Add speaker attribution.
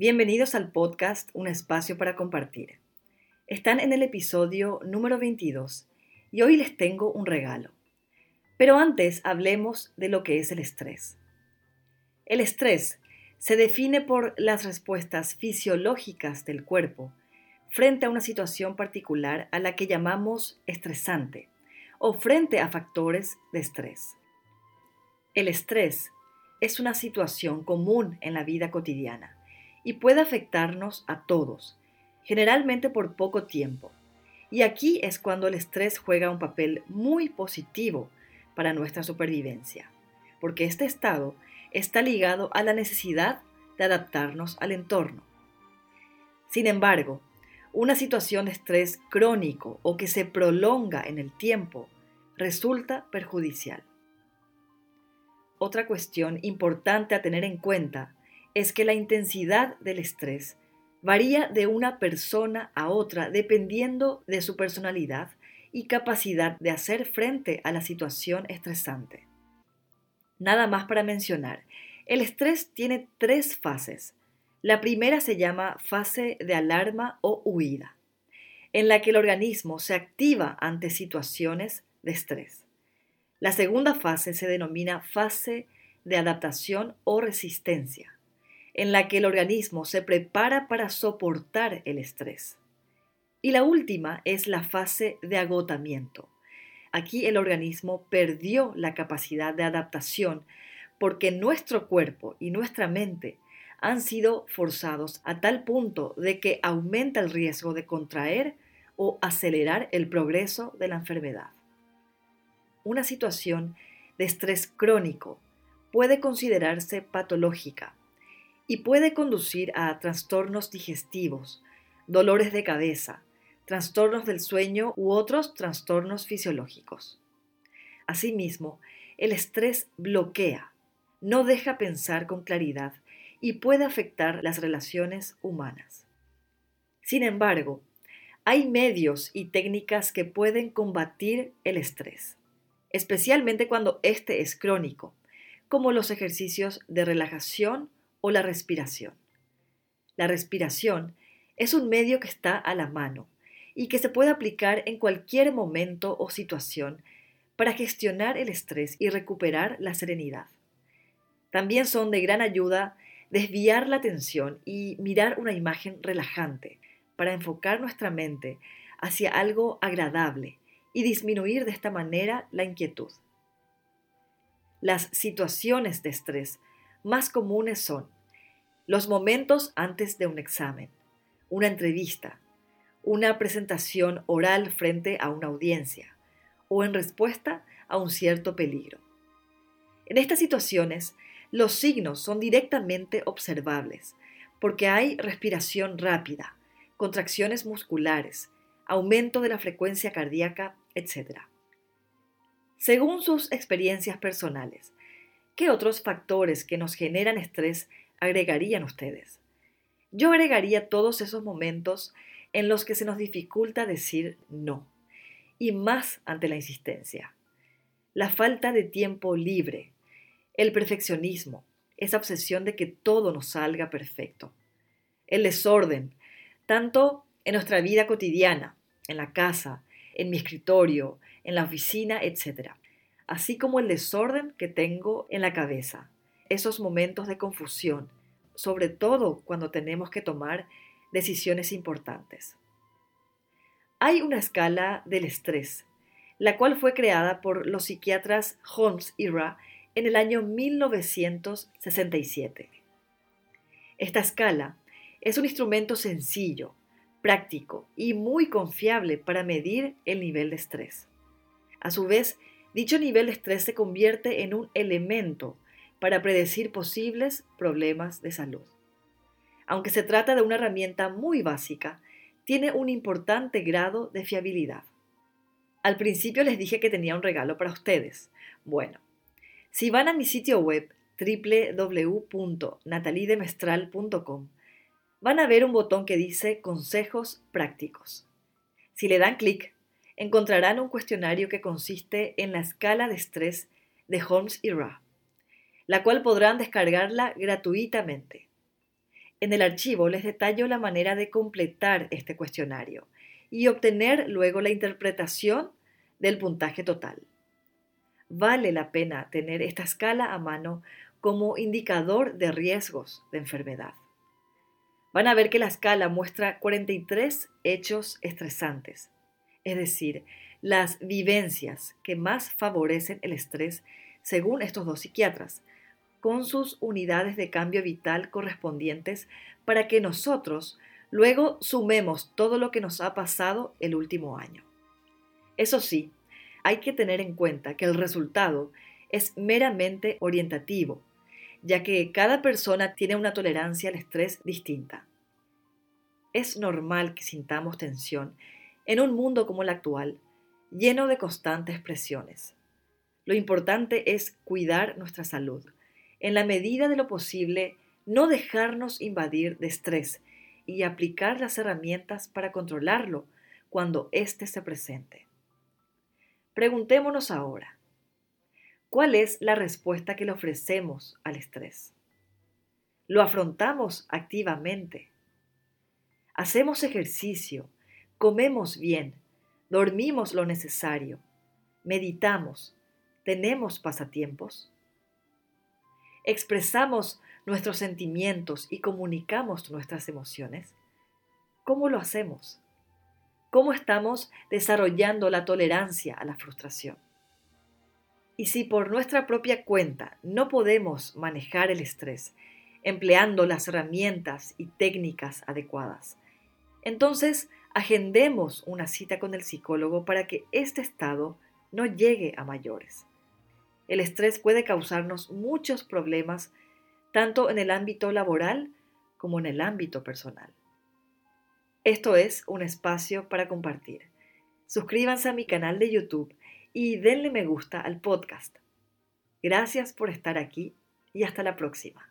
Speaker 1: Bienvenidos al podcast Un espacio para compartir. Están en el episodio número 22 y hoy les tengo un regalo. Pero antes hablemos de lo que es el estrés. El estrés se define por las respuestas fisiológicas del cuerpo frente a una situación particular a la que llamamos estresante o frente a factores de estrés. El estrés es una situación común en la vida cotidiana y puede afectarnos a todos, generalmente por poco tiempo. Y aquí es cuando el estrés juega un papel muy positivo para nuestra supervivencia, porque este estado está ligado a la necesidad de adaptarnos al entorno. Sin embargo, una situación de estrés crónico o que se prolonga en el tiempo resulta perjudicial. Otra cuestión importante a tener en cuenta es que la intensidad del estrés varía de una persona a otra dependiendo de su personalidad y capacidad de hacer frente a la situación estresante. Nada más para mencionar, el estrés tiene tres fases. La primera se llama fase de alarma o huida, en la que el organismo se activa ante situaciones de estrés. La segunda fase se denomina fase de adaptación o resistencia en la que el organismo se prepara para soportar el estrés. Y la última es la fase de agotamiento. Aquí el organismo perdió la capacidad de adaptación porque nuestro cuerpo y nuestra mente han sido forzados a tal punto de que aumenta el riesgo de contraer o acelerar el progreso de la enfermedad. Una situación de estrés crónico puede considerarse patológica y puede conducir a trastornos digestivos, dolores de cabeza, trastornos del sueño u otros trastornos fisiológicos. Asimismo, el estrés bloquea, no deja pensar con claridad y puede afectar las relaciones humanas. Sin embargo, hay medios y técnicas que pueden combatir el estrés, especialmente cuando éste es crónico, como los ejercicios de relajación o la respiración. La respiración es un medio que está a la mano y que se puede aplicar en cualquier momento o situación para gestionar el estrés y recuperar la serenidad. También son de gran ayuda desviar la atención y mirar una imagen relajante para enfocar nuestra mente hacia algo agradable y disminuir de esta manera la inquietud. Las situaciones de estrés más comunes son los momentos antes de un examen, una entrevista, una presentación oral frente a una audiencia o en respuesta a un cierto peligro. En estas situaciones, los signos son directamente observables porque hay respiración rápida, contracciones musculares, aumento de la frecuencia cardíaca, etc. Según sus experiencias personales, ¿Qué otros factores que nos generan estrés agregarían ustedes? Yo agregaría todos esos momentos en los que se nos dificulta decir no, y más ante la insistencia. La falta de tiempo libre, el perfeccionismo, esa obsesión de que todo nos salga perfecto, el desorden, tanto en nuestra vida cotidiana, en la casa, en mi escritorio, en la oficina, etc así como el desorden que tengo en la cabeza, esos momentos de confusión, sobre todo cuando tenemos que tomar decisiones importantes. Hay una escala del estrés, la cual fue creada por los psiquiatras Holmes y Ra en el año 1967. Esta escala es un instrumento sencillo, práctico y muy confiable para medir el nivel de estrés. A su vez, Dicho nivel de estrés se convierte en un elemento para predecir posibles problemas de salud. Aunque se trata de una herramienta muy básica, tiene un importante grado de fiabilidad. Al principio les dije que tenía un regalo para ustedes. Bueno, si van a mi sitio web www.natalidemestral.com, van a ver un botón que dice Consejos prácticos. Si le dan clic, encontrarán un cuestionario que consiste en la escala de estrés de Holmes y Ra, la cual podrán descargarla gratuitamente. En el archivo les detallo la manera de completar este cuestionario y obtener luego la interpretación del puntaje total. Vale la pena tener esta escala a mano como indicador de riesgos de enfermedad. Van a ver que la escala muestra 43 hechos estresantes, es decir, las vivencias que más favorecen el estrés según estos dos psiquiatras, con sus unidades de cambio vital correspondientes para que nosotros luego sumemos todo lo que nos ha pasado el último año. Eso sí, hay que tener en cuenta que el resultado es meramente orientativo, ya que cada persona tiene una tolerancia al estrés distinta. Es normal que sintamos tensión en un mundo como el actual, lleno de constantes presiones. Lo importante es cuidar nuestra salud. En la medida de lo posible, no dejarnos invadir de estrés y aplicar las herramientas para controlarlo cuando éste se presente. Preguntémonos ahora, ¿cuál es la respuesta que le ofrecemos al estrés? ¿Lo afrontamos activamente? ¿Hacemos ejercicio? ¿Comemos bien? ¿Dormimos lo necesario? ¿Meditamos? ¿Tenemos pasatiempos? ¿Expresamos nuestros sentimientos y comunicamos nuestras emociones? ¿Cómo lo hacemos? ¿Cómo estamos desarrollando la tolerancia a la frustración? Y si por nuestra propia cuenta no podemos manejar el estrés empleando las herramientas y técnicas adecuadas, entonces agendemos una cita con el psicólogo para que este estado no llegue a mayores. El estrés puede causarnos muchos problemas tanto en el ámbito laboral como en el ámbito personal. Esto es un espacio para compartir. Suscríbanse a mi canal de YouTube y denle me gusta al podcast. Gracias por estar aquí y hasta la próxima.